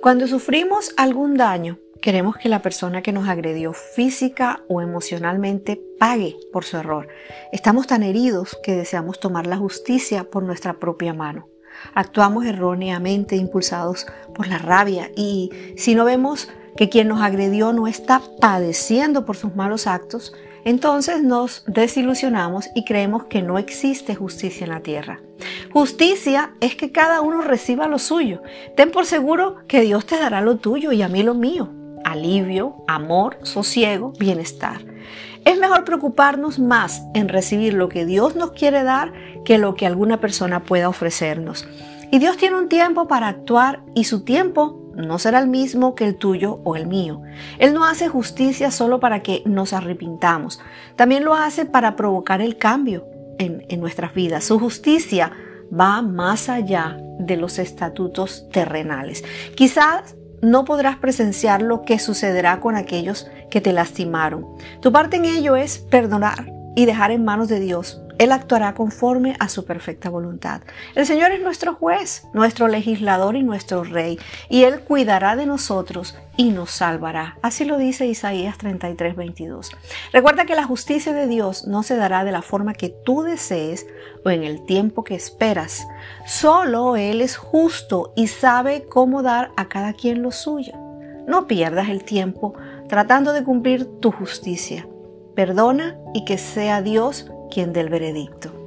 Cuando sufrimos algún daño, queremos que la persona que nos agredió física o emocionalmente pague por su error. Estamos tan heridos que deseamos tomar la justicia por nuestra propia mano. Actuamos erróneamente impulsados por la rabia y si no vemos que quien nos agredió no está padeciendo por sus malos actos, entonces nos desilusionamos y creemos que no existe justicia en la tierra. Justicia es que cada uno reciba lo suyo. Ten por seguro que Dios te dará lo tuyo y a mí lo mío. Alivio, amor, sosiego, bienestar. Es mejor preocuparnos más en recibir lo que Dios nos quiere dar que lo que alguna persona pueda ofrecernos. Y Dios tiene un tiempo para actuar y su tiempo no será el mismo que el tuyo o el mío. Él no hace justicia solo para que nos arrepintamos, también lo hace para provocar el cambio en, en nuestras vidas. Su justicia va más allá de los estatutos terrenales. Quizás no podrás presenciar lo que sucederá con aquellos que te lastimaron. Tu parte en ello es perdonar y dejar en manos de Dios él actuará conforme a su perfecta voluntad. El Señor es nuestro juez, nuestro legislador y nuestro rey, y Él cuidará de nosotros y nos salvará. Así lo dice Isaías 33, 22. Recuerda que la justicia de Dios no se dará de la forma que tú desees o en el tiempo que esperas. Solo Él es justo y sabe cómo dar a cada quien lo suyo. No pierdas el tiempo tratando de cumplir tu justicia. Perdona y que sea Dios quien del veredicto.